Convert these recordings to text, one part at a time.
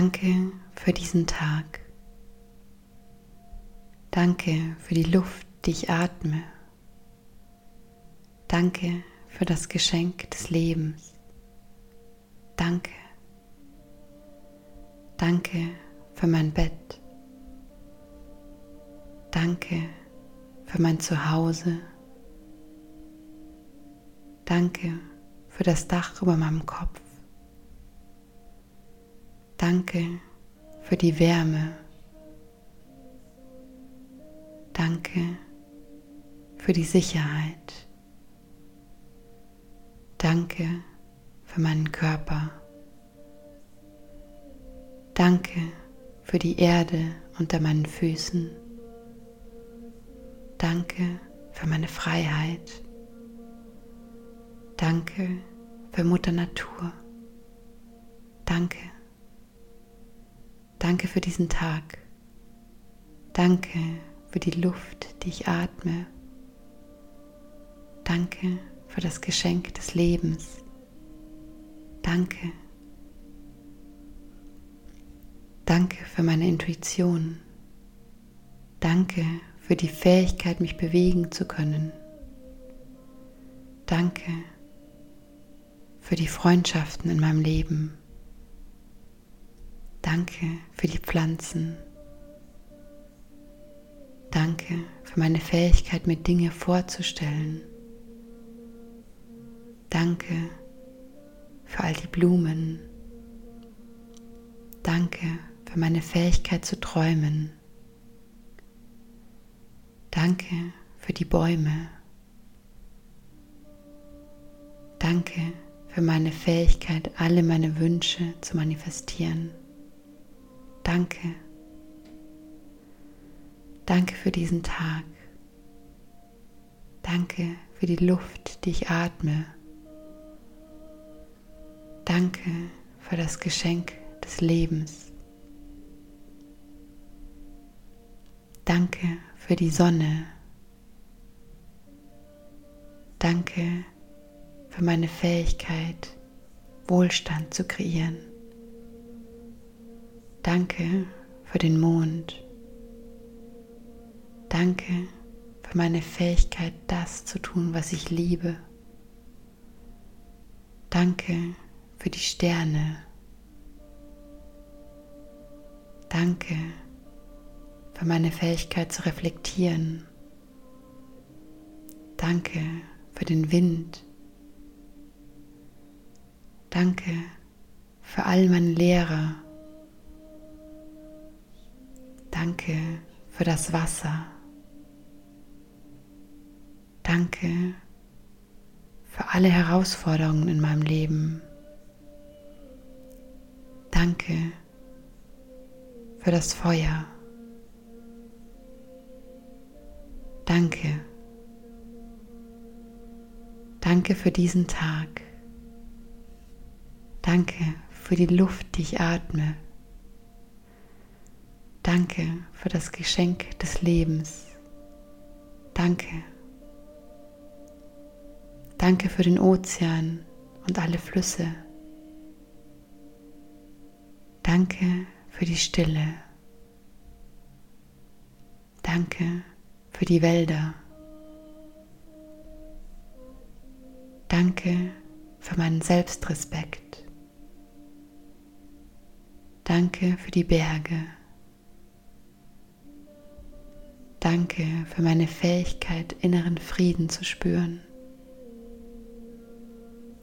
Danke für diesen Tag. Danke für die Luft, die ich atme. Danke für das Geschenk des Lebens. Danke. Danke für mein Bett. Danke für mein Zuhause. Danke für das Dach über meinem Kopf. Danke für die Wärme. Danke für die Sicherheit. Danke für meinen Körper. Danke für die Erde unter meinen Füßen. Danke für meine Freiheit. Danke für Mutter Natur. Danke. Danke für diesen Tag. Danke für die Luft, die ich atme. Danke für das Geschenk des Lebens. Danke. Danke für meine Intuition. Danke für die Fähigkeit, mich bewegen zu können. Danke für die Freundschaften in meinem Leben. Danke für die Pflanzen. Danke für meine Fähigkeit, mir Dinge vorzustellen. Danke für all die Blumen. Danke für meine Fähigkeit zu träumen. Danke für die Bäume. Danke für meine Fähigkeit, alle meine Wünsche zu manifestieren. Danke. Danke für diesen Tag. Danke für die Luft, die ich atme. Danke für das Geschenk des Lebens. Danke für die Sonne. Danke für meine Fähigkeit, Wohlstand zu kreieren. Danke für den Mond. Danke für meine Fähigkeit, das zu tun, was ich liebe. Danke für die Sterne. Danke für meine Fähigkeit zu reflektieren. Danke für den Wind. Danke für all meine Lehrer. Danke für das Wasser. Danke für alle Herausforderungen in meinem Leben. Danke für das Feuer. Danke. Danke für diesen Tag. Danke für die Luft, die ich atme. Danke für das Geschenk des Lebens. Danke. Danke für den Ozean und alle Flüsse. Danke für die Stille. Danke für die Wälder. Danke für meinen Selbstrespekt. Danke für die Berge. Danke für meine Fähigkeit, inneren Frieden zu spüren.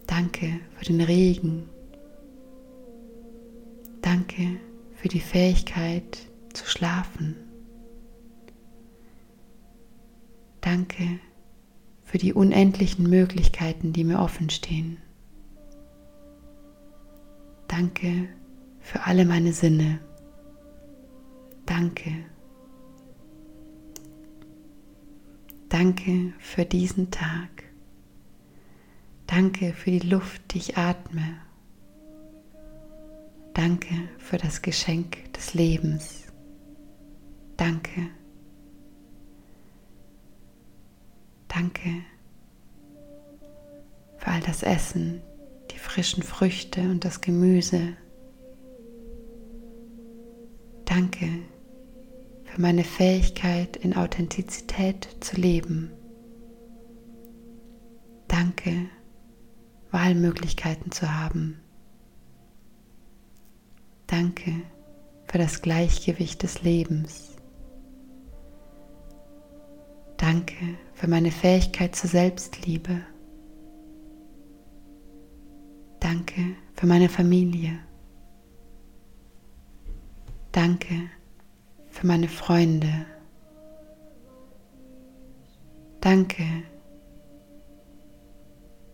Danke für den Regen. Danke für die Fähigkeit zu schlafen. Danke für die unendlichen Möglichkeiten, die mir offen stehen. Danke für alle meine Sinne. Danke. Danke für diesen Tag. Danke für die Luft, die ich atme. Danke für das Geschenk des Lebens. Danke. Danke für all das Essen, die frischen Früchte und das Gemüse. Danke für meine Fähigkeit, in Authentizität zu leben. Danke, Wahlmöglichkeiten zu haben. Danke für das Gleichgewicht des Lebens. Danke für meine Fähigkeit zur Selbstliebe. Danke für meine Familie. Danke für meine Freunde. Danke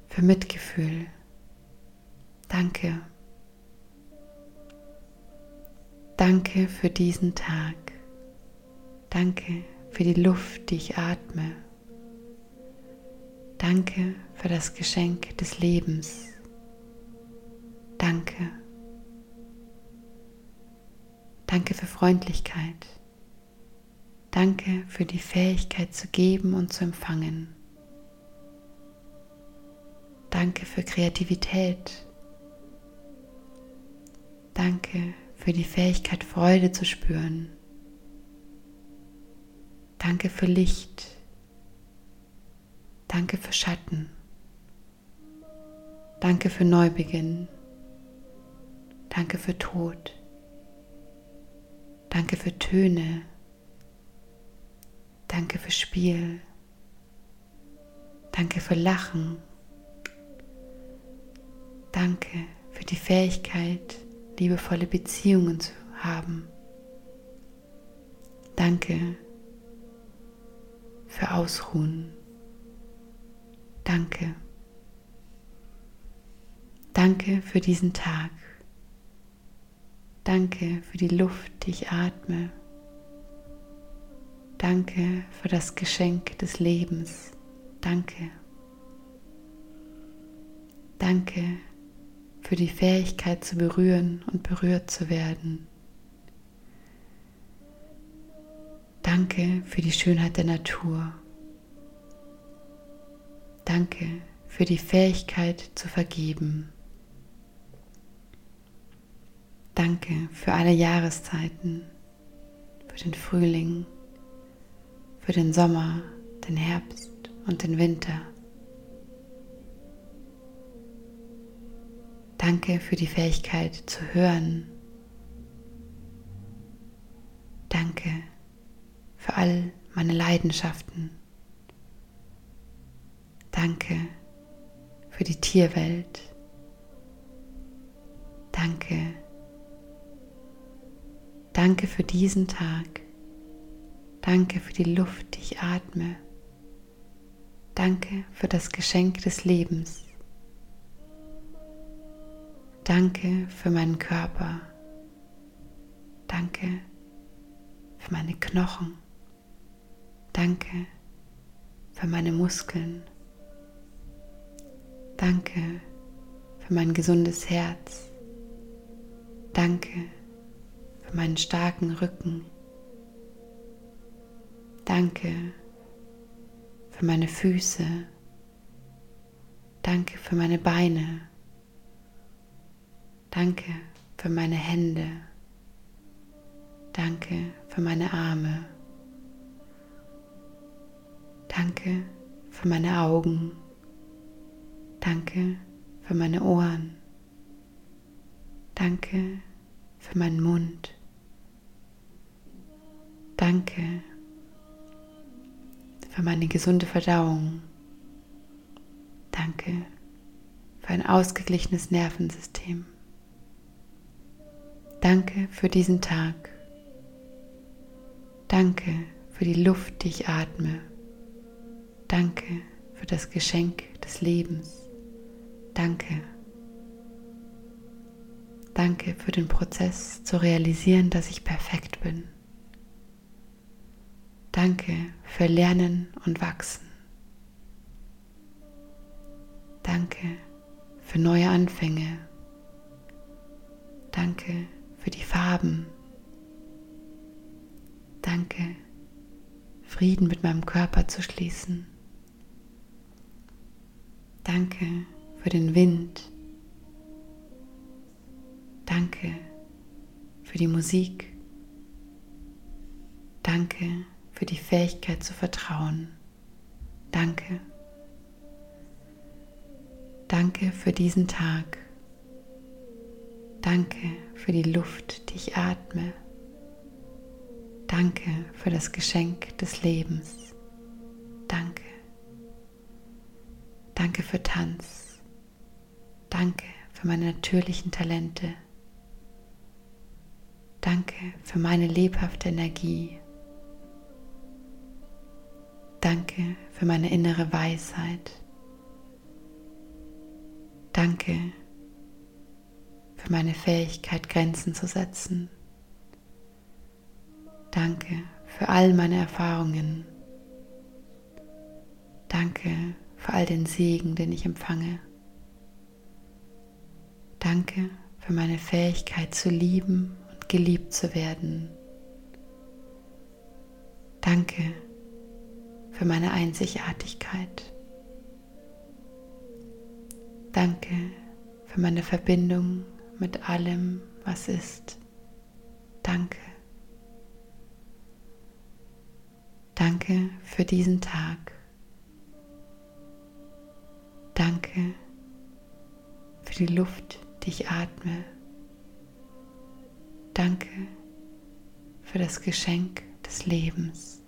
für Mitgefühl. Danke. Danke für diesen Tag. Danke für die Luft, die ich atme. Danke für das Geschenk des Lebens. Danke. Danke für Freundlichkeit. Danke für die Fähigkeit zu geben und zu empfangen. Danke für Kreativität. Danke für die Fähigkeit, Freude zu spüren. Danke für Licht. Danke für Schatten. Danke für Neubeginn. Danke für Tod. Danke für Töne. Danke für Spiel. Danke für Lachen. Danke für die Fähigkeit, liebevolle Beziehungen zu haben. Danke für Ausruhen. Danke. Danke für diesen Tag. Danke für die Luft, die ich atme. Danke für das Geschenk des Lebens. Danke. Danke für die Fähigkeit zu berühren und berührt zu werden. Danke für die Schönheit der Natur. Danke für die Fähigkeit zu vergeben. Danke für alle Jahreszeiten, für den Frühling, für den Sommer, den Herbst und den Winter. Danke für die Fähigkeit zu hören. Danke für all meine Leidenschaften. Danke für die Tierwelt. Danke. Danke für diesen Tag. Danke für die Luft, die ich atme. Danke für das Geschenk des Lebens. Danke für meinen Körper. Danke für meine Knochen. Danke für meine Muskeln. Danke für mein gesundes Herz. Danke für meinen starken Rücken. Danke für meine Füße. Danke für meine Beine. Danke für meine Hände. Danke für meine Arme. Danke für meine Augen. Danke für meine Ohren. Danke für meinen Mund. Danke für meine gesunde Verdauung. Danke für ein ausgeglichenes Nervensystem. Danke für diesen Tag. Danke für die Luft, die ich atme. Danke für das Geschenk des Lebens. Danke. Danke für den Prozess zu realisieren, dass ich perfekt bin. Danke für Lernen und Wachsen. Danke für neue Anfänge. Danke für die Farben. Danke, Frieden mit meinem Körper zu schließen. Danke für den Wind. Danke für die Musik. Danke für die Fähigkeit zu vertrauen. Danke. Danke für diesen Tag. Danke für die Luft, die ich atme. Danke für das Geschenk des Lebens. Danke. Danke für Tanz. Danke für meine natürlichen Talente. Danke für meine lebhafte Energie. Danke für meine innere Weisheit. Danke für meine Fähigkeit, Grenzen zu setzen. Danke für all meine Erfahrungen. Danke für all den Segen, den ich empfange. Danke für meine Fähigkeit zu lieben und geliebt zu werden. Danke für meine Einzigartigkeit. Danke für meine Verbindung mit allem, was ist. Danke. Danke für diesen Tag. Danke für die Luft, die ich atme. Danke für das Geschenk des Lebens.